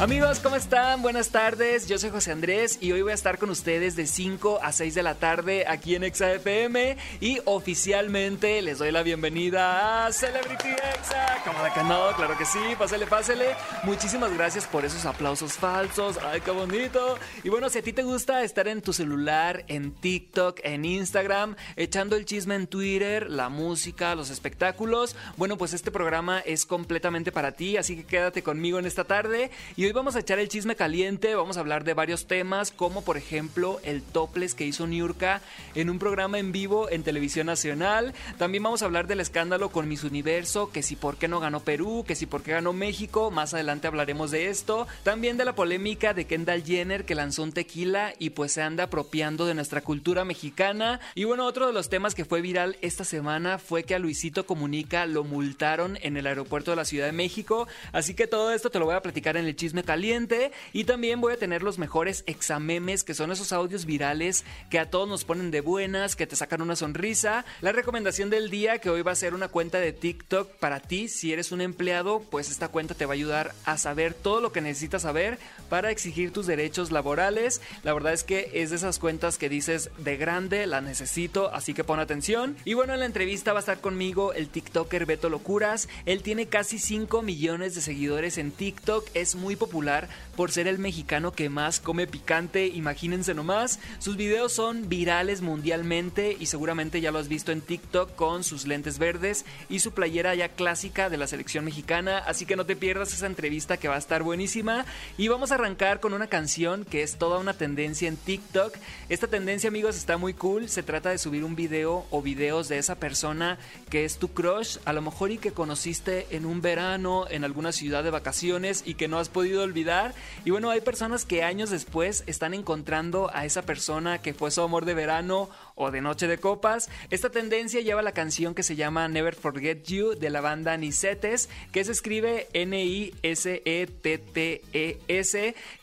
Amigos, ¿cómo están? Buenas tardes, yo soy José Andrés y hoy voy a estar con ustedes de 5 a 6 de la tarde aquí en ExaFM y oficialmente les doy la bienvenida a Celebrity Exa. ¿Cómo de no? Claro que sí, pásale, pásale. Muchísimas gracias por esos aplausos falsos, ay, qué bonito. Y bueno, si a ti te gusta estar en tu celular, en TikTok, en Instagram, echando el chisme en Twitter, la música, los espectáculos, bueno, pues este programa es completamente para ti, así que quédate conmigo en esta tarde y hoy vamos a echar el chisme caliente, vamos a hablar de varios temas, como por ejemplo el topless que hizo Niurka en un programa en vivo en Televisión Nacional. También vamos a hablar del escándalo con Miss Universo, que si por qué no ganó Perú, que si por qué ganó México, más adelante hablaremos de esto. También de la polémica de Kendall Jenner que lanzó un tequila y pues se anda apropiando de nuestra cultura mexicana. Y bueno, otro de los temas que fue viral esta semana fue que a Luisito Comunica lo multaron en el aeropuerto de la Ciudad de México. Así que todo esto te lo voy a platicar en el chisme caliente y también voy a tener los mejores examemes que son esos audios virales que a todos nos ponen de buenas, que te sacan una sonrisa. La recomendación del día que hoy va a ser una cuenta de TikTok para ti, si eres un empleado, pues esta cuenta te va a ayudar a saber todo lo que necesitas saber para exigir tus derechos laborales. La verdad es que es de esas cuentas que dices de grande, la necesito, así que pon atención. Y bueno, en la entrevista va a estar conmigo el TikToker Beto Locuras. Él tiene casi 5 millones de seguidores en TikTok, es muy popular popular por ser el mexicano que más come picante, imagínense nomás. Sus videos son virales mundialmente y seguramente ya lo has visto en TikTok con sus lentes verdes y su playera ya clásica de la selección mexicana, así que no te pierdas esa entrevista que va a estar buenísima. Y vamos a arrancar con una canción que es toda una tendencia en TikTok. Esta tendencia amigos está muy cool, se trata de subir un video o videos de esa persona que es tu crush, a lo mejor y que conociste en un verano en alguna ciudad de vacaciones y que no has podido olvidar. Y bueno, hay personas que años después están encontrando a esa persona que fue su amor de verano o de noche de copas. Esta tendencia lleva la canción que se llama Never Forget You de la banda Nicetes, que se escribe N-I-S-E-T-T-E-S,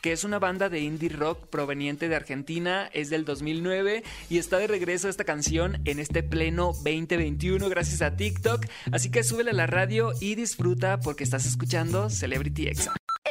que es una banda de indie rock proveniente de Argentina, es del 2009 y está de regreso esta canción en este pleno 2021 gracias a TikTok. Así que súbele a la radio y disfruta porque estás escuchando Celebrity Exa.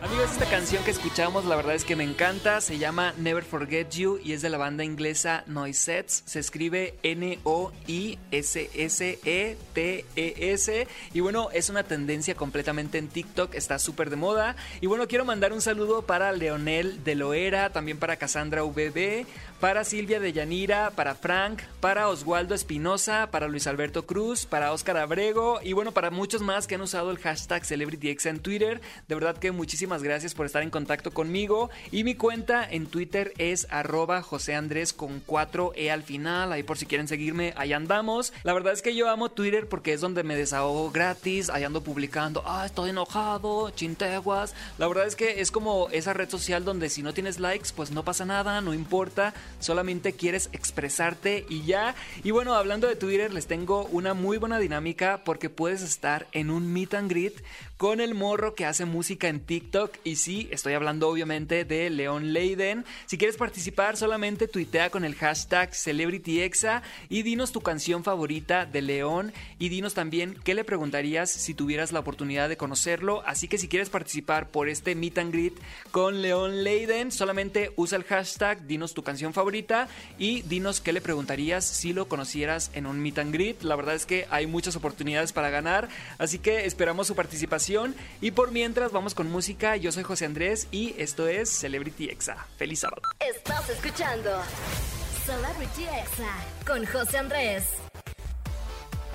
Amigos, esta canción que escuchamos la verdad es que me encanta, se llama Never Forget You y es de la banda inglesa Noisettes, se escribe N-O-I-S-S-E-T-E-S y bueno, es una tendencia completamente en TikTok, está súper de moda. Y bueno, quiero mandar un saludo para Leonel de Loera, también para Cassandra VB, para Silvia de Yanira, para Frank, para Oswaldo Espinosa, para Luis Alberto Cruz, para Oscar Abrego y bueno, para muchos más que han usado el hashtag CelebrityX en Twitter, de verdad que muchísimas gracias por estar en contacto conmigo. Y mi cuenta en Twitter es arroba José Andrés con 4E al final. Ahí por si quieren seguirme, ahí andamos. La verdad es que yo amo Twitter porque es donde me desahogo gratis. Ahí ando publicando, ah, estoy enojado, chinteguas. La verdad es que es como esa red social donde si no tienes likes, pues no pasa nada, no importa. Solamente quieres expresarte y ya. Y bueno, hablando de Twitter, les tengo una muy buena dinámica porque puedes estar en un meet and greet con el morro que hace música en TikTok. Y sí, estoy hablando obviamente de León Leiden. Si quieres participar, solamente tuitea con el hashtag CelebrityExa y dinos tu canción favorita de León. Y dinos también qué le preguntarías si tuvieras la oportunidad de conocerlo. Así que si quieres participar por este meet and greet con León Leiden, solamente usa el hashtag, dinos tu canción favorita y dinos qué le preguntarías si lo conocieras en un meet and greet. La verdad es que hay muchas oportunidades para ganar, así que esperamos su participación y por mientras vamos con música, yo soy José Andrés y esto es Celebrity Exa. Feliz sábado. Estás escuchando Celebrity Exa con José Andrés.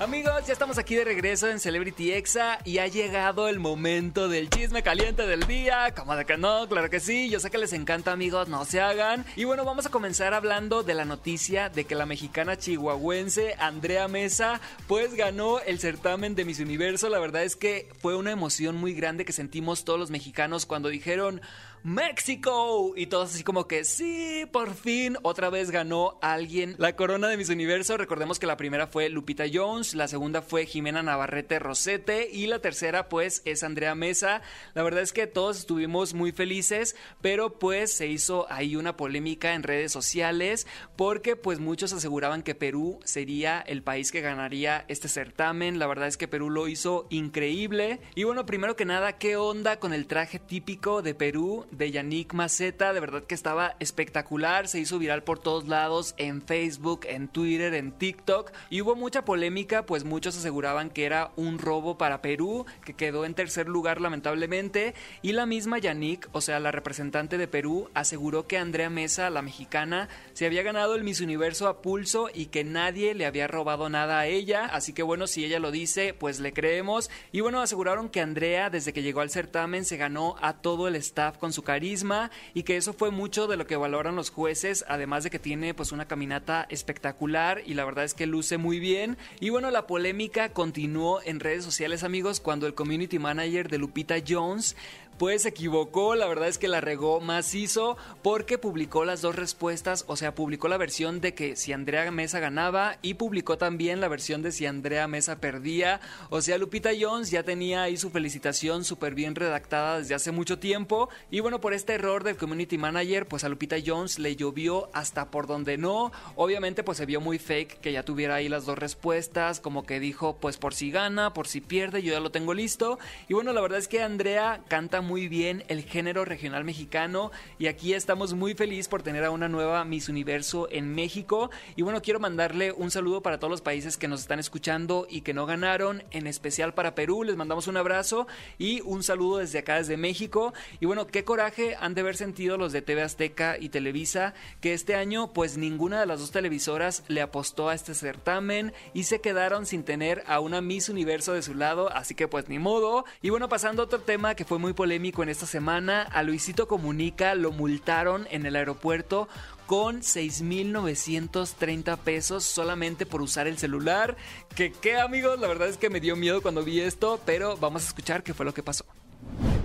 Amigos, ya estamos aquí de regreso en Celebrity Exa y ha llegado el momento del chisme caliente del día. ¿Cómo de que no? Claro que sí. Yo sé que les encanta, amigos, no se hagan. Y bueno, vamos a comenzar hablando de la noticia de que la mexicana chihuahuense Andrea Mesa pues ganó el certamen de Miss Universo. La verdad es que fue una emoción muy grande que sentimos todos los mexicanos cuando dijeron México. Y todos así como que sí, por fin otra vez ganó alguien la corona de Miss Universo. Recordemos que la primera fue Lupita Jones la segunda fue Jimena Navarrete Rosete y la tercera pues es Andrea Mesa. La verdad es que todos estuvimos muy felices, pero pues se hizo ahí una polémica en redes sociales porque pues muchos aseguraban que Perú sería el país que ganaría este certamen. La verdad es que Perú lo hizo increíble. Y bueno, primero que nada, ¿qué onda con el traje típico de Perú de Yannick Maceta? De verdad que estaba espectacular, se hizo viral por todos lados, en Facebook, en Twitter, en TikTok. Y hubo mucha polémica, pues muchos aseguraban que era un robo para Perú, que quedó en tercer lugar lamentablemente. Y la misma Yannick, o sea, la representante de Perú, aseguró que Andrea Mesa, la mexicana, se había ganado el Miss Universo a pulso y que nadie le había robado nada a ella. Así que bueno, si ella lo dice, pues le creemos. Y bueno, aseguraron que Andrea, desde que llegó al certamen, se ganó a todo el staff con su carisma y que eso fue mucho de lo que valoran los jueces, además de que tiene pues una caminata espectacular y la verdad es que luce muy bien. Y bueno, la polémica continuó en redes sociales, amigos, cuando el community manager de Lupita Jones pues se equivocó, la verdad es que la regó macizo porque publicó las dos respuestas, o sea, publicó la versión de que si Andrea Mesa ganaba y publicó también la versión de si Andrea Mesa perdía, o sea, Lupita Jones ya tenía ahí su felicitación súper bien redactada desde hace mucho tiempo y bueno, por este error del community manager, pues a Lupita Jones le llovió hasta por donde no, obviamente pues se vio muy fake que ya tuviera ahí las dos respuestas, como que dijo pues por si gana, por si pierde, yo ya lo tengo listo. Y bueno, la verdad es que Andrea canta muy bien el género regional mexicano y aquí estamos muy felices por tener a una nueva Miss Universo en México. Y bueno, quiero mandarle un saludo para todos los países que nos están escuchando y que no ganaron, en especial para Perú. Les mandamos un abrazo y un saludo desde acá, desde México. Y bueno, qué coraje han de haber sentido los de TV Azteca y Televisa, que este año pues ninguna de las dos televisoras le apostó a este certamen y se quedaron sin tener a una Miss Universo de su lado, así que pues ni modo. Y bueno, pasando a otro tema que fue muy polémico en esta semana. A Luisito Comunica lo multaron en el aeropuerto con 6.930 pesos solamente por usar el celular. Que qué amigos, la verdad es que me dio miedo cuando vi esto, pero vamos a escuchar qué fue lo que pasó.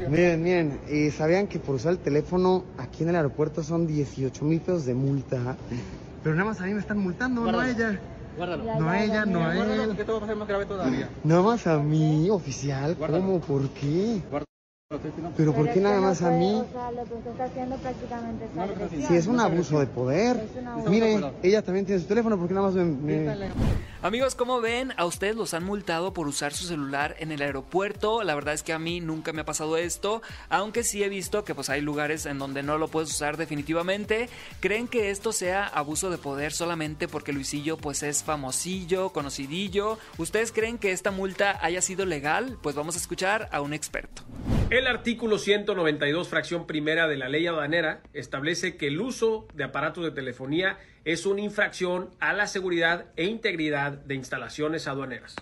Miren, miren, ¿y sabían que por usar el teléfono aquí en el aeropuerto son 18 mil pesos de multa? Pero nada más a mí me están multando, no a ella. Guárdalo. No a ella, no a él. Que todo va a ser más grave todavía. Nada más a mí, oficial. Guárdalo. ¿Cómo? ¿Por qué? No, ¿Pero por qué nada más a mí? O sea, lo que usted está haciendo prácticamente es No lo creo así. Si es un abuso de poder. Es un abuso. Mire, ella también tiene su teléfono, ¿por qué nada más me- me... Amigos, como ven, a ustedes los han multado por usar su celular en el aeropuerto. La verdad es que a mí nunca me ha pasado esto, aunque sí he visto que pues hay lugares en donde no lo puedes usar definitivamente. ¿Creen que esto sea abuso de poder solamente porque Luisillo pues es famosillo, conocidillo? ¿Ustedes creen que esta multa haya sido legal? Pues vamos a escuchar a un experto. El artículo 192, fracción primera de la ley aduanera, establece que el uso de aparatos de telefonía es una infracción a la seguridad e integridad de instalaciones aduaneras.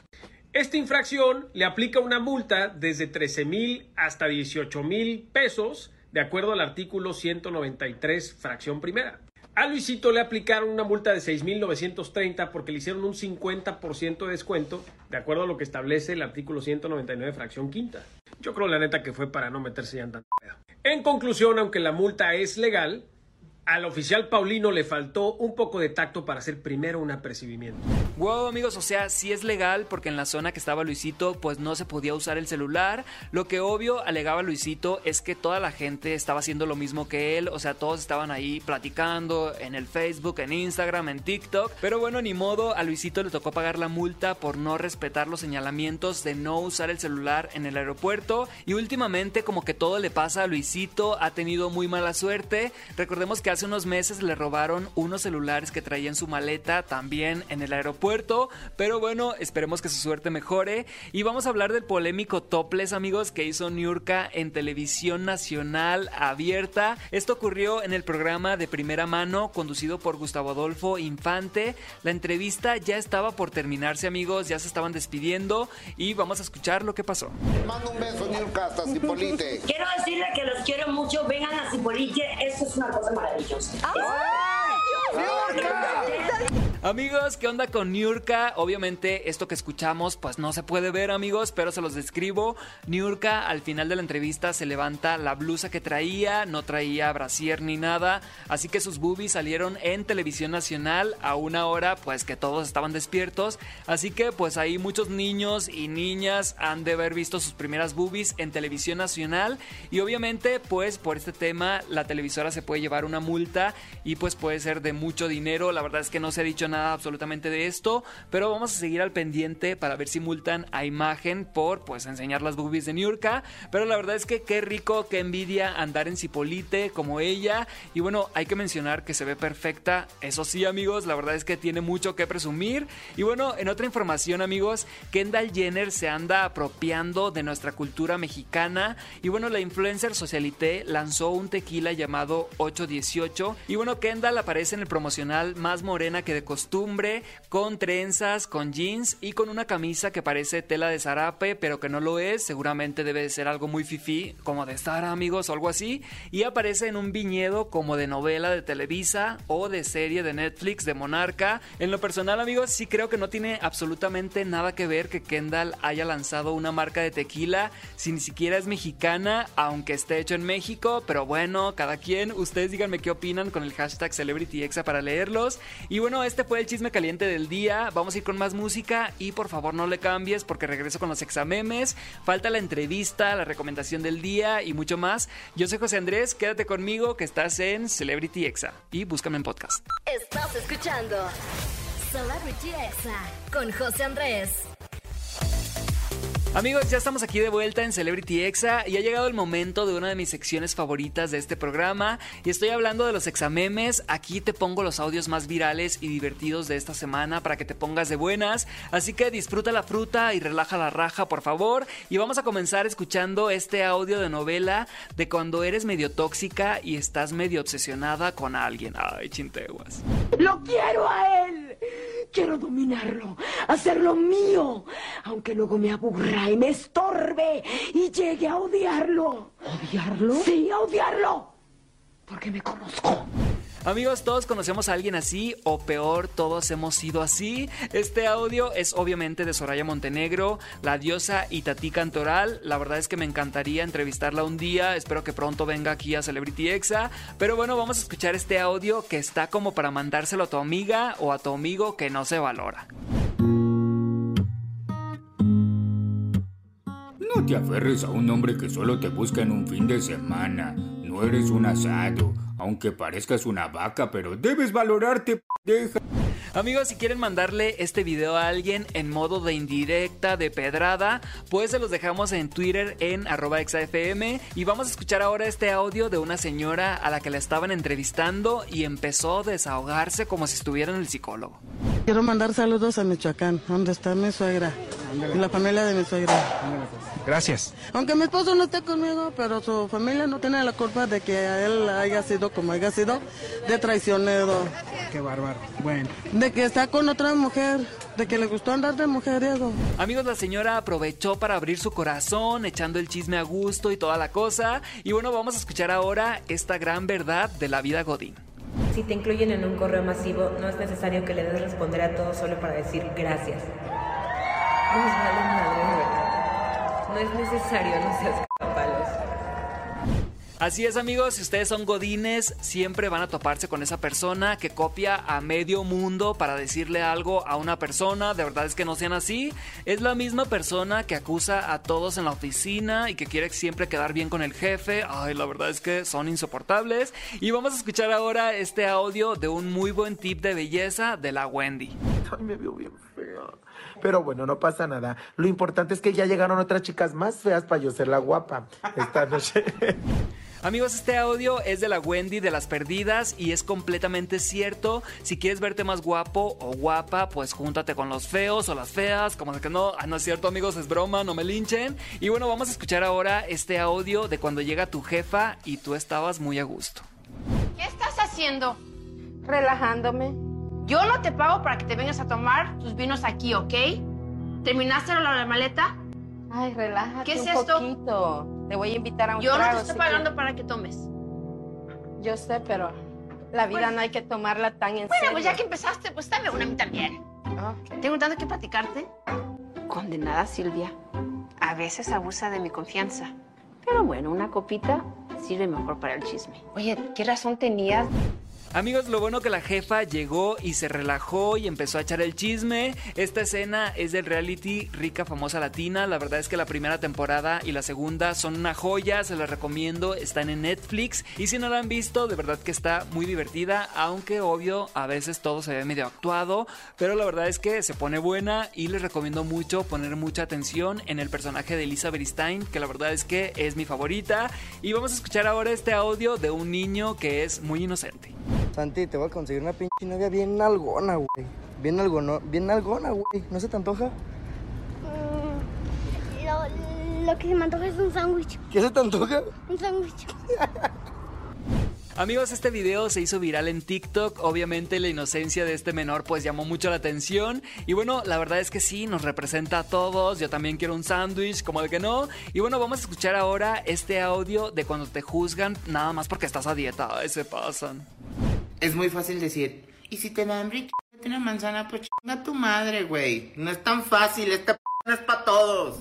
Esta infracción le aplica una multa desde 13 mil hasta 18 mil pesos, de acuerdo al artículo 193, fracción primera. A Luisito le aplicaron una multa de 6.930 porque le hicieron un 50% de descuento, de acuerdo a lo que establece el artículo 199, fracción quinta. Yo creo, la neta, que fue para no meterse ya en pedo. En conclusión, aunque la multa es legal, al oficial Paulino le faltó un poco de tacto para hacer primero un apercibimiento. Wow, amigos, o sea, sí es legal porque en la zona que estaba Luisito, pues no se podía usar el celular. Lo que obvio alegaba Luisito es que toda la gente estaba haciendo lo mismo que él, o sea, todos estaban ahí platicando en el Facebook, en Instagram, en TikTok. Pero bueno, ni modo, a Luisito le tocó pagar la multa por no respetar los señalamientos de no usar el celular en el aeropuerto. Y últimamente, como que todo le pasa a Luisito, ha tenido muy mala suerte. Recordemos que hace unos meses le robaron unos celulares que traía en su maleta también en el aeropuerto. Pero bueno, esperemos que su suerte mejore. Y vamos a hablar del polémico topless, amigos, que hizo Niurka en televisión nacional abierta. Esto ocurrió en el programa de primera mano conducido por Gustavo Adolfo Infante. La entrevista ya estaba por terminarse, amigos, ya se estaban despidiendo y vamos a escuchar lo que pasó. Mando un beso, Niurka, hasta Cipolite. Quiero decirle que los quiero mucho. Vengan a Cipolite. Esto es una cosa maravillosa ellos. ¡Ay, Dios! Amigos, ¿qué onda con Niurka? Obviamente esto que escuchamos pues no se puede ver amigos, pero se los describo. Niurka al final de la entrevista se levanta la blusa que traía, no traía brasier ni nada, así que sus boobies salieron en televisión nacional a una hora pues que todos estaban despiertos, así que pues ahí muchos niños y niñas han de haber visto sus primeras boobies en televisión nacional y obviamente pues por este tema la televisora se puede llevar una multa y pues puede ser de mucho dinero, la verdad es que no se ha dicho nada absolutamente de esto, pero vamos a seguir al pendiente para ver si multan a imagen por pues enseñar las boobies de Niurka. Pero la verdad es que qué rico, qué envidia andar en Cipolite como ella. Y bueno, hay que mencionar que se ve perfecta. Eso sí, amigos, la verdad es que tiene mucho que presumir. Y bueno, en otra información, amigos, Kendall Jenner se anda apropiando de nuestra cultura mexicana. Y bueno, la influencer Socialité lanzó un tequila llamado 818. Y bueno, Kendall aparece en el promocional más morena que de costumbre, con trenzas, con jeans y con una camisa que parece tela de zarape, pero que no lo es. Seguramente debe de ser algo muy fifí, como de estar amigos o algo así. Y aparece en un viñedo como de novela de Televisa o de serie de Netflix de Monarca. En lo personal, amigos, sí creo que no tiene absolutamente nada que ver que Kendall haya lanzado una marca de tequila si ni siquiera es mexicana, aunque esté hecho en México. Pero bueno, cada quien, ustedes díganme qué opinan con el hashtag CelebrityExa para leerlos. Y bueno, este fue el chisme caliente del día. Vamos a ir con más música y por favor no le cambies porque regreso con los examemes. Falta la entrevista, la recomendación del día y mucho más. Yo soy José Andrés, quédate conmigo que estás en Celebrity Exa y búscame en podcast. Estás escuchando Celebrity Exa con José Andrés. Amigos, ya estamos aquí de vuelta en Celebrity Exa y ha llegado el momento de una de mis secciones favoritas de este programa y estoy hablando de los examemes. Aquí te pongo los audios más virales y divertidos de esta semana para que te pongas de buenas. Así que disfruta la fruta y relaja la raja, por favor. Y vamos a comenzar escuchando este audio de novela de cuando eres medio tóxica y estás medio obsesionada con alguien. Ay, chinteguas. Lo quiero a él. Quiero dominarlo, hacerlo mío, aunque luego me aburra y me estorbe y llegue a odiarlo. ¿Odiarlo? Sí, a odiarlo. Porque me conozco. Amigos, todos conocemos a alguien así, o peor, todos hemos sido así. Este audio es obviamente de Soraya Montenegro, la diosa Itatí Cantoral. La verdad es que me encantaría entrevistarla un día. Espero que pronto venga aquí a Celebrity Exa. Pero bueno, vamos a escuchar este audio que está como para mandárselo a tu amiga o a tu amigo que no se valora. Te aferres a un hombre que solo te busca en un fin de semana. No eres un asado, aunque parezcas una vaca, pero debes valorarte, deja. Amigos, si quieren mandarle este video a alguien en modo de indirecta, de pedrada, pues se los dejamos en Twitter en arroba exafm y vamos a escuchar ahora este audio de una señora a la que la estaban entrevistando y empezó a desahogarse como si estuviera en el psicólogo. Quiero mandar saludos a Michoacán, donde está mi suegra y la familia de mi suegra. Gracias. Aunque mi esposo no esté conmigo, pero su familia no tiene la culpa de que a él haya sido como haya sido, de traicionero. Qué bárbaro. Bueno. De que está con otra mujer, de que le gustó andar de mujeriego. Amigos, la señora aprovechó para abrir su corazón, echando el chisme a gusto y toda la cosa. Y bueno, vamos a escuchar ahora esta gran verdad de la vida Godín. Si te incluyen en un correo masivo, no es necesario que le des responder a todo solo para decir gracias. No es vale madre, ¿verdad? No es necesario, no seas. Así es amigos, si ustedes son godines, siempre van a toparse con esa persona que copia a medio mundo para decirle algo a una persona, de verdad es que no sean así. Es la misma persona que acusa a todos en la oficina y que quiere siempre quedar bien con el jefe. Ay, la verdad es que son insoportables. Y vamos a escuchar ahora este audio de un muy buen tip de belleza de la Wendy. Ay, me veo bien fea. Pero bueno, no pasa nada. Lo importante es que ya llegaron otras chicas más feas para yo ser la guapa esta noche. Amigos, este audio es de la Wendy de las perdidas y es completamente cierto. Si quieres verte más guapo o guapa, pues júntate con los feos o las feas, como de que no, ah, no es cierto amigos, es broma, no me linchen. Y bueno, vamos a escuchar ahora este audio de cuando llega tu jefa y tú estabas muy a gusto. ¿Qué estás haciendo? Relajándome. Yo no te pago para que te vengas a tomar tus vinos aquí, ¿ok? ¿Terminaste la maleta? Ay, relájate ¿Qué es un esto? poquito. Te voy a invitar a un Yo no trago, te estoy pagando quieres. para que tomes. Yo sé, pero La vida no hay que tomarla tan en Bueno, serio. pues ya que empezaste, pues dame una a mí también. Tengo tanto que platicarte. Condenada Silvia. A veces abusa de mi confianza. Pero bueno, una copita sirve mejor para el chisme. Oye, ¿qué razón tenías? Amigos, lo bueno que la jefa llegó y se relajó y empezó a echar el chisme. Esta escena es del reality Rica Famosa Latina. La verdad es que la primera temporada y la segunda son una joya, se las recomiendo, están en Netflix. Y si no la han visto, de verdad que está muy divertida, aunque obvio a veces todo se ve medio actuado. Pero la verdad es que se pone buena y les recomiendo mucho poner mucha atención en el personaje de Elisa Beristain, que la verdad es que es mi favorita. Y vamos a escuchar ahora este audio de un niño que es muy inocente. Santi, te voy a conseguir una pinche novia bien algona, güey. Bien algona, bien algona, güey. ¿No se te antoja? Lo, lo que se me antoja es un sándwich. ¿Qué se te antoja? Un sándwich. Amigos, este video se hizo viral en TikTok. Obviamente la inocencia de este menor pues llamó mucho la atención. Y bueno, la verdad es que sí, nos representa a todos. Yo también quiero un sándwich, como de que no. Y bueno, vamos a escuchar ahora este audio de cuando te juzgan nada más porque estás a dieta. Ay, se pasan. Es muy fácil decir, y si te da hambre, una manzana, pues chinga tu madre, güey. No es tan fácil, esta p no es para todos.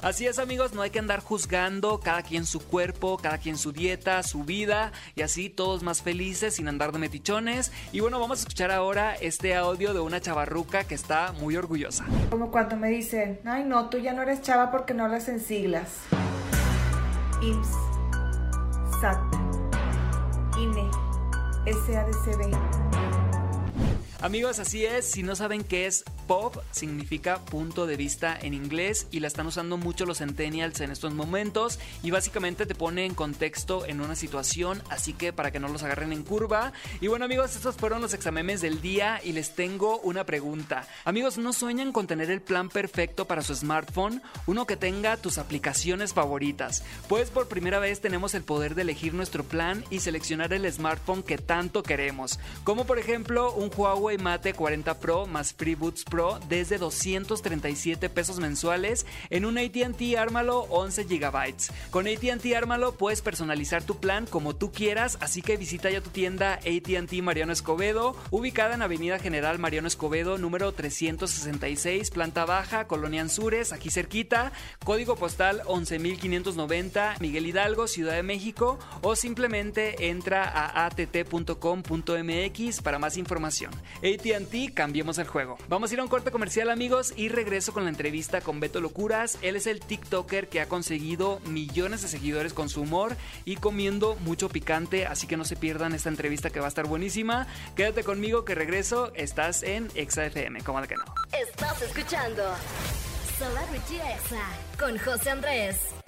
Así es amigos, no hay que andar juzgando cada quien su cuerpo, cada quien su dieta, su vida y así todos más felices sin andar de metichones. Y bueno, vamos a escuchar ahora este audio de una chavarruca que está muy orgullosa. Como cuando me dicen, ay no, tú ya no eres chava porque no hablas en siglas. IMSS, SAT, SADCB. Amigos, así es, si no saben qué es pop, significa punto de vista en inglés y la están usando mucho los centennials en estos momentos y básicamente te pone en contexto en una situación, así que para que no los agarren en curva. Y bueno amigos, estos fueron los examemes del día y les tengo una pregunta. Amigos, ¿no sueñan con tener el plan perfecto para su smartphone? Uno que tenga tus aplicaciones favoritas. Pues por primera vez tenemos el poder de elegir nuestro plan y seleccionar el smartphone que tanto queremos. Como por ejemplo un Huawei Mate 40 Pro más FreeBoots Pro desde 237 pesos mensuales en un ATT Ármalo 11 GB. Con ATT Ármalo puedes personalizar tu plan como tú quieras, así que visita ya tu tienda ATT Mariano Escobedo, ubicada en Avenida General Mariano Escobedo, número 366, planta baja, Colonia Anzures, aquí cerquita, código postal 11590, Miguel Hidalgo, Ciudad de México, o simplemente entra a att.com.mx para más información. ATT, cambiemos el juego. Vamos a ir a un corte comercial, amigos, y regreso con la entrevista con Beto Locuras. Él es el TikToker que ha conseguido millones de seguidores con su humor y comiendo mucho picante, así que no se pierdan esta entrevista que va a estar buenísima. Quédate conmigo que regreso, estás en ExaFM, como de que no. Estás escuchando Celebrity Exa con José Andrés.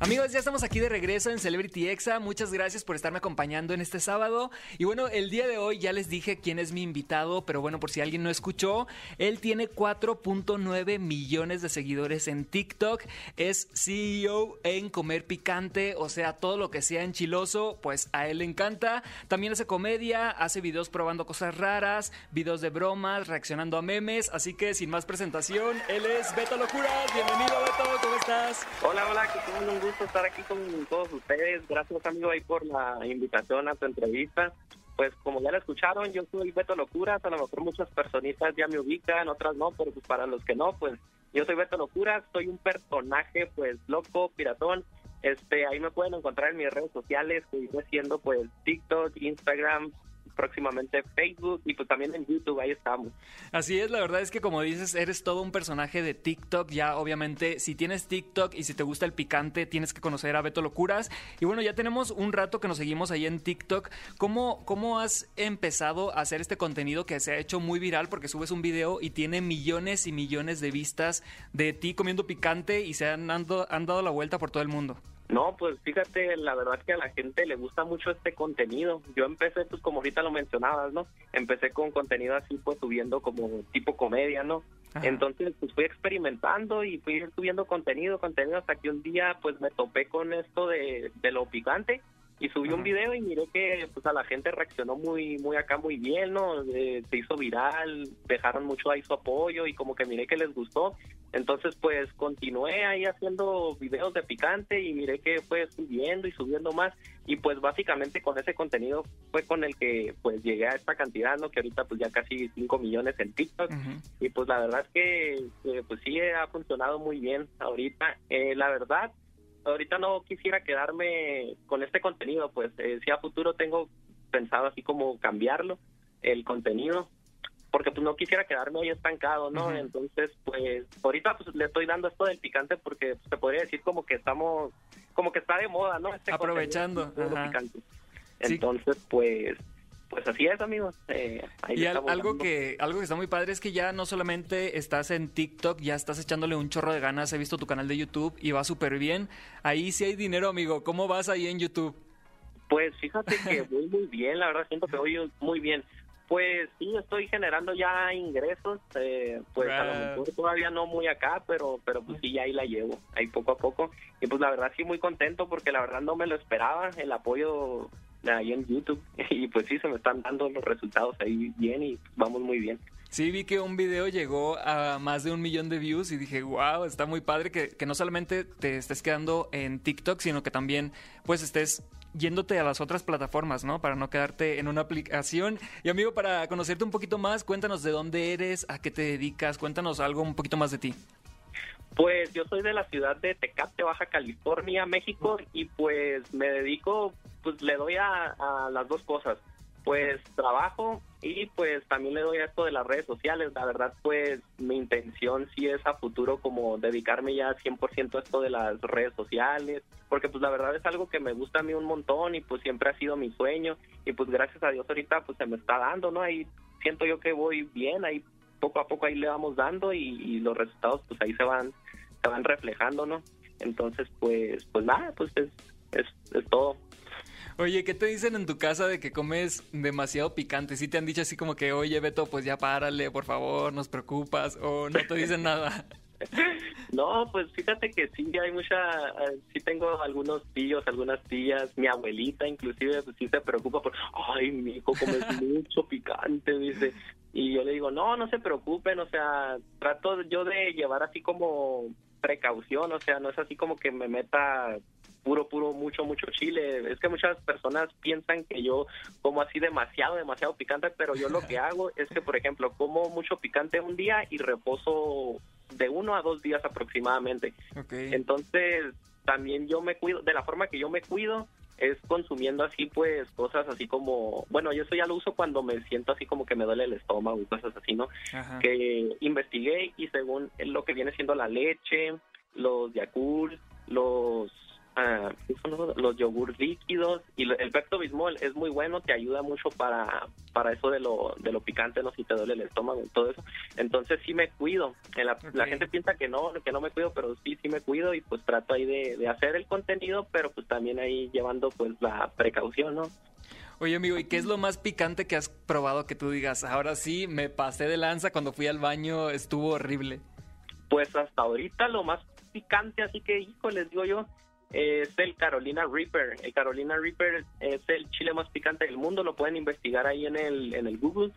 Amigos, ya estamos aquí de regreso en Celebrity Exa. Muchas gracias por estarme acompañando en este sábado. Y bueno, el día de hoy ya les dije quién es mi invitado, pero bueno, por si alguien no escuchó, él tiene 4.9 millones de seguidores en TikTok. Es CEO en Comer Picante, o sea, todo lo que sea enchiloso, pues a él le encanta. También hace comedia, hace videos probando cosas raras, videos de bromas, reaccionando a memes. Así que sin más presentación, él es Beto Locuras. Bienvenido, Beto, ¿cómo estás? Hola, hola, que tengo estar aquí con todos ustedes. Gracias, amigo, ahí por la invitación a tu entrevista. Pues como ya lo escucharon, yo soy Beto Locuras, a lo mejor muchas personitas ya me ubican, otras no, pero pues para los que no, pues yo soy Beto Locuras, soy un personaje pues loco, piratón. Este, ahí me pueden encontrar en mis redes sociales, que haciendo pues TikTok, Instagram, próximamente Facebook y pues también en YouTube, ahí estamos. Así es, la verdad es que como dices, eres todo un personaje de TikTok. Ya, obviamente, si tienes TikTok y si te gusta el picante, tienes que conocer a Beto Locuras. Y bueno, ya tenemos un rato que nos seguimos ahí en TikTok. ¿Cómo, cómo has empezado a hacer este contenido que se ha hecho muy viral? Porque subes un video y tiene millones y millones de vistas de ti comiendo picante y se han, ando- han dado la vuelta por todo el mundo. No, pues fíjate, la verdad es que a la gente le gusta mucho este contenido. Yo empecé, pues como ahorita lo mencionabas, ¿no? Empecé con contenido así, pues subiendo como tipo comedia, ¿no? Ajá. Entonces, pues fui experimentando y fui subiendo contenido, contenido, hasta que un día, pues me topé con esto de, de lo picante. Y subí un video y miré que pues a la gente reaccionó muy muy acá muy bien, ¿no? Eh, se hizo viral, dejaron mucho ahí su apoyo y como que miré que les gustó. Entonces pues continué ahí haciendo videos de picante y miré que fue subiendo y subiendo más y pues básicamente con ese contenido fue con el que pues llegué a esta cantidad, ¿no? Que ahorita pues ya casi 5 millones en TikTok y pues la verdad es que eh, pues sí ha funcionado muy bien ahorita. Eh, la verdad ahorita no quisiera quedarme con este contenido, pues eh, si a futuro tengo pensado así como cambiarlo, el contenido, porque pues no quisiera quedarme ahí estancado, ¿no? Entonces, pues ahorita pues le estoy dando esto del picante porque pues, se podría decir como que estamos, como que está de moda, ¿no? Este Aprovechando. ajá. picante. Sí. Entonces, pues, pues así es, amigos. Eh, ahí Y al- algo que, algo que está muy padre es que ya no solamente estás en TikTok, ya estás echándole un chorro de ganas. He visto tu canal de YouTube y va súper bien. Ahí sí hay dinero, amigo. ¿Cómo vas ahí en YouTube? Pues fíjate que voy muy bien, la verdad siento que voy muy bien. Pues sí, estoy generando ya ingresos, eh, pues a lo Wow. mejor todavía no muy acá, pero pero pues sí, ahí la llevo, ahí poco a poco. Y pues la verdad sí muy contento porque la verdad no me lo esperaba, el apoyo ahí en YouTube. Y pues sí, se me están dando los resultados ahí bien y vamos muy bien. Sí, vi que un video llegó a más de un millón de views y dije, wow, está muy padre que, que no solamente te estés quedando en TikTok, sino que también pues estés yéndote a las otras plataformas, ¿no? Para no quedarte en una aplicación. Y amigo, para conocerte un poquito más, cuéntanos de dónde eres, a qué te dedicas, cuéntanos algo un poquito más de ti. Pues yo soy de la ciudad de Tecate, Baja California, México, y pues me dedico, pues le doy a, las dos cosas. Pues trabajo y pues también le doy a esto de las redes sociales. La verdad, pues mi intención sí es a futuro como dedicarme ya 100% a esto de las redes sociales, porque pues la verdad es algo que me gusta a mí un montón y pues siempre ha sido mi sueño y pues gracias a Dios ahorita pues se me está dando, ¿no? Ahí siento yo que voy bien, ahí poco a poco ahí le vamos dando y, y los resultados pues ahí se van van reflejando, ¿no? Entonces, pues, pues nada, pues es, es, es todo. Oye, ¿qué te dicen en tu casa de que comes demasiado picante? ¿Sí te han dicho así como que, oye, Beto, pues ya párale, por favor, nos preocupas? ¿O no te dicen nada? No, pues fíjate que sí, hay mucha, eh, sí tengo algunos tíos, algunas tías, mi abuelita inclusive, pues sí se preocupa por, ay, mi hijo comes mucho picante, dice. Y yo le digo, no, no se preocupen, o sea, trato yo de llevar así como precaución, o sea, no es así como que me meta puro, puro, mucho, mucho chile. Es que muchas personas piensan que yo como así demasiado, demasiado picante, pero yo lo que hago es que, por ejemplo, como mucho picante un día y reposo de uno a dos días aproximadamente. Entonces, también yo me cuido, de la forma que yo me cuido es consumiendo así pues cosas así como, bueno, yo eso ya lo uso cuando me siento así como que me duele el estómago y cosas así, ¿no? Ajá. Que investigué y según lo que viene siendo la leche, los Yakult, los ah, ¿qué son los, yogur líquidos y lo- el Pepto Bismol es muy bueno, te ayuda mucho para para eso de lo de lo picante, no si te duele el estómago y todo eso. Entonces sí me cuido. En la, la gente piensa que no, que no me cuido, pero sí sí me cuido y pues trato ahí de, de hacer el contenido, pero pues también ahí llevando pues la precaución, ¿no? Oye, amigo, ¿y qué es lo más picante que has probado que tú digas? Ahora sí, me pasé de lanza cuando fui al baño, estuvo horrible. Pues hasta ahorita lo más picante, así que, hijo, les digo yo, es el Carolina Reaper. El Carolina Reaper es el chile más picante del mundo, lo pueden investigar ahí en el, en el Google.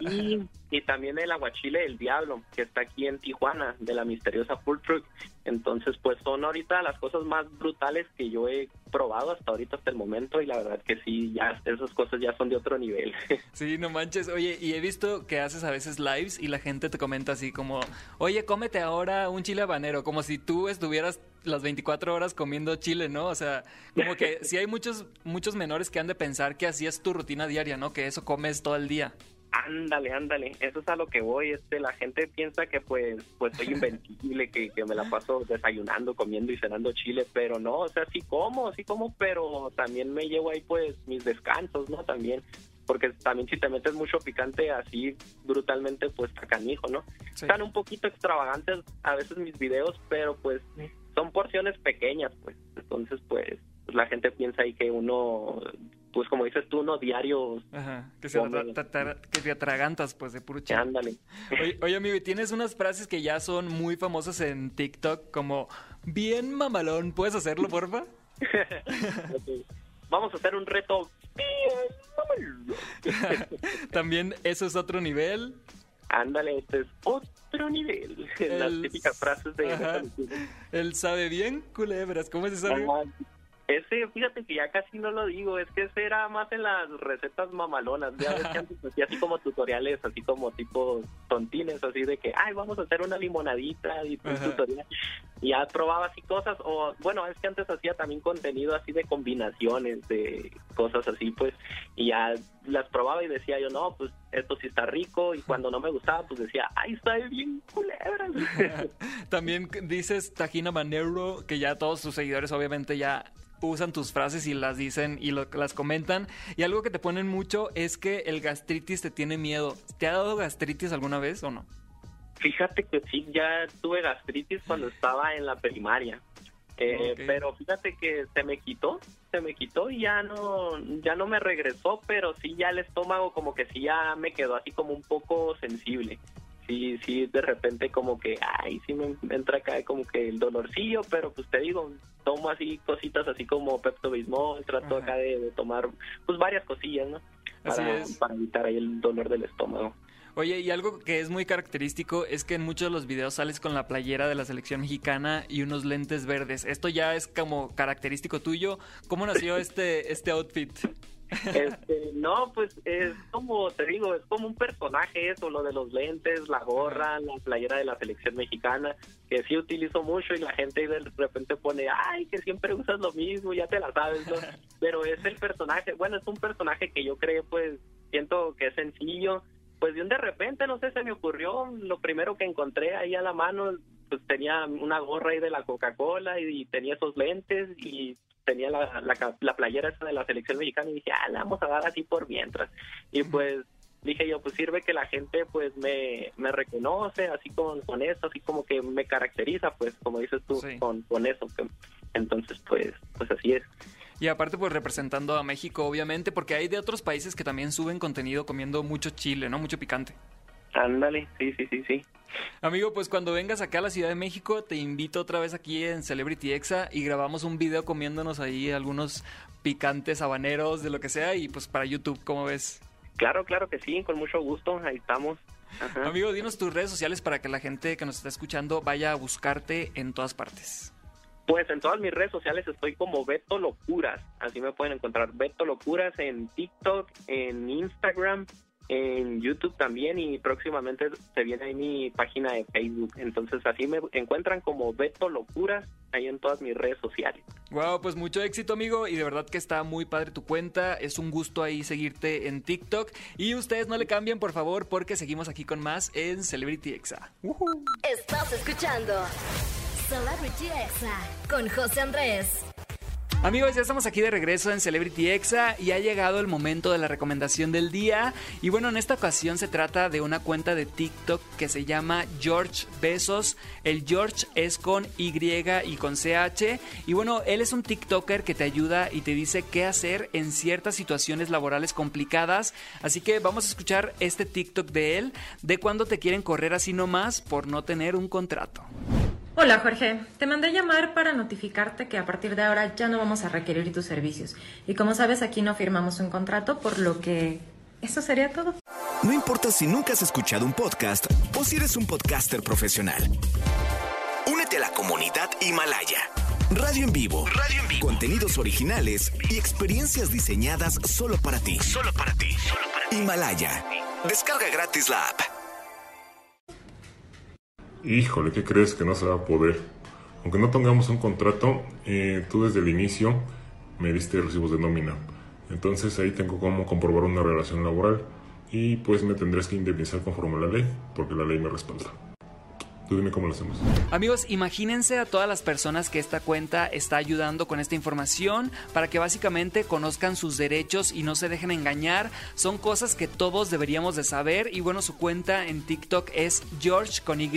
Y, y también el aguachile del diablo, que está aquí en Tijuana, de la misteriosa Food Truck. Entonces, pues son ahorita las cosas más brutales que yo he probado hasta ahorita, hasta el momento, y la verdad que sí, ya esas cosas ya son de otro nivel. Sí, no manches. Oye, y he visto que haces a veces lives y la gente te comenta así como, oye, cómete ahora un chile habanero, como si tú estuvieras las 24 horas comiendo chile, ¿no? O sea, como que sí hay muchos, muchos menores que han de pensar que así es tu rutina diaria, ¿no? Que eso comes todo el día. Ándale, ándale, eso es a lo que voy, este, la gente piensa que pues, pues soy invencible, que, que me la paso desayunando, comiendo y cenando chile, pero no, o sea, sí como, sí como, pero también me llevo ahí pues mis descansos, ¿no? También, porque también si te metes mucho picante así brutalmente, pues está canijo, ¿no? Están un poquito extravagantes a veces mis videos, pero pues son porciones pequeñas, pues, entonces pues, pues, la gente piensa ahí que uno, pues como dices tú, uno diario Ajá, que, se que te atragantas pues de puro chile. Ándale. Oye, oye, amigo, ¿y tienes unas frases que ya son muy famosas en TikTok como bien mamalón? ¿Puedes hacerlo, porfa? Ok. vamos a hacer un reto bien mamalón. También eso es otro nivel. Ándale, este es otro nivel. Las típicas frases de... Él sabe bien culebras. ¿Cómo es esa? Ajá. Ese, fíjate que ya casi no lo digo, es que ese era más en las recetas mamalonas. Ya ves que antes hacía así como tutoriales, así como tipo tontines, así de que, ay, vamos a hacer una limonadita y un tutorial. Y ya probaba así cosas, o bueno, es que antes hacía también contenido así de combinaciones de cosas así, pues, y ya las probaba y decía yo, no, pues esto sí está rico, y cuando no me gustaba, pues decía, ay, está bien culebras. También dices Tajina Manero, que ya todos tus seguidores obviamente ya usan tus frases y las dicen y lo- las comentan. Y algo que te ponen mucho es que el gastritis te tiene miedo. ¿Te ha dado gastritis alguna vez o no? Fíjate que sí, ya tuve gastritis cuando estaba en la primaria. Eh. Pero fíjate que se me quitó, se me quitó y ya no, ya no me regresó, pero sí ya el estómago como que sí ya me quedó así como un poco sensible. Sí, sí, de repente como que, ay, sí me me entra acá como que el dolorcillo, pero pues te digo, tomo así cositas así como Pepto Bismol, trato Ajá. acá de, de tomar pues varias cosillas, ¿no? Para, para evitar ahí el dolor del estómago. Oye, y algo que es muy característico es que en muchos de los videos sales con la playera de la selección mexicana y unos lentes verdes. Esto ya es como característico tuyo. ¿Cómo nació este, este outfit? Este, no, pues es como te digo, es como un personaje eso, lo de los lentes, la gorra, la playera de la selección mexicana, que sí utilizo mucho y la gente de repente pone, ay, que siempre usas lo mismo, ya te la sabes, ¿no? Pero es el personaje, bueno, es un personaje que yo creo, pues, siento que es sencillo, pues de un de repente, no sé, se me ocurrió, lo primero que encontré ahí a la mano, pues tenía una gorra ahí de la Coca-Cola y, tenía esos lentes y tenía la, la, playera esa de la selección mexicana y dije, ah, la vamos a dar así por mientras. Y pues dije yo, pues sirve que la gente pues me, me reconoce así con, con eso, así como que me caracteriza, pues como dices tú, Sí. con, con eso. entonces, pues, pues así es. Y aparte, pues representando a México, obviamente, porque hay de otros países que también suben contenido comiendo mucho chile, ¿no? Mucho picante. Ándale, sí, sí, sí, sí. Amigo, pues cuando vengas acá a la Ciudad de México, te invito otra vez aquí en Celebrity Exa y grabamos un video comiéndonos ahí algunos picantes habaneros, de lo que sea, y pues para YouTube, ¿cómo ves? Claro, claro que sí, con mucho gusto, ahí estamos. Ajá. Amigo, dinos tus redes sociales para que la gente que nos está escuchando vaya a buscarte en todas partes. Pues en todas mis redes sociales estoy como Beto Locuras, así me pueden encontrar Beto Locuras en TikTok, en Instagram, en YouTube también y próximamente se viene ahí mi página de Facebook. Entonces así me encuentran como Beto Locuras ahí en todas mis redes sociales. Wow, pues mucho éxito, amigo, y de verdad que está muy padre tu cuenta. Es un gusto ahí seguirte en TikTok. Y ustedes no le cambien, por favor, porque seguimos aquí con más en Celebrity Exa. Estás escuchando Celebrity Exa con José Andrés. Amigos, ya estamos aquí de regreso en Celebrity Exa y ha llegado el momento de la recomendación del día. Y bueno, en esta ocasión se trata de una cuenta de TikTok que se llama George Besos. El George es con Y y con CH. Y bueno, él es un TikToker que te ayuda y te dice qué hacer en ciertas situaciones laborales complicadas. Así que vamos a escuchar este TikTok de él de cuando te quieren correr así nomás por no tener un contrato. Hola Jorge, te mandé llamar para notificarte que a partir de ahora ya no vamos a requerir tus servicios. Y como sabes, aquí no firmamos un contrato, por lo que eso sería todo. No importa si nunca has escuchado un podcast o si eres un podcaster profesional. Únete a la comunidad Himalaya. Radio en vivo. Radio en vivo. Contenidos originales y experiencias diseñadas solo para ti. Solo para ti. Himalaya. Descarga gratis la app. Híjole, ¿qué crees que no se va a poder? Aunque no tengamos un contrato, eh, tú desde el inicio me diste recibos de nómina. Entonces ahí tengo cómo comprobar una relación laboral y pues me tendrás que indemnizar conforme a la ley, porque la ley me respalda. Dime cómo lo hacemos. Amigos, imagínense a todas las personas que esta cuenta está ayudando con esta información para que básicamente conozcan sus derechos y no se dejen engañar. Son cosas que todos deberíamos de saber y bueno, su cuenta en TikTok es George con Y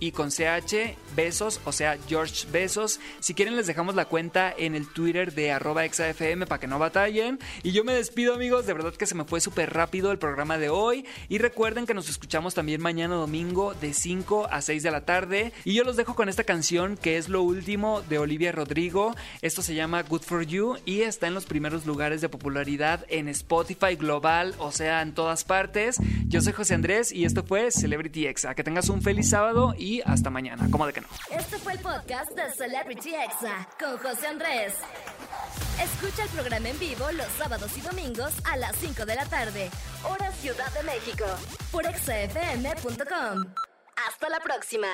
y con CH Besos, o sea, George Besos. Si quieren les dejamos la cuenta en el Twitter de arroba exafm para que no batallen. Y yo me despido amigos, de verdad que se me fue súper rápido el programa de hoy. Y recuerden que nos escuchamos también mañana domingo de 5 a 6 de de la tarde. Y yo los dejo con esta canción que es lo último de Olivia Rodrigo. Esto se llama Good for You y está en los primeros lugares de popularidad en Spotify global, o sea, en todas partes. Yo soy José Andrés y esto fue Celebrity Exa. Que tengas un feliz sábado y hasta mañana. ¿Cómo de que no? Este fue el podcast de Celebrity Exa con José Andrés. Escucha el programa en vivo los sábados y domingos a las 5 de la tarde, hora Ciudad de México, por exafm.com. Hasta la próxima.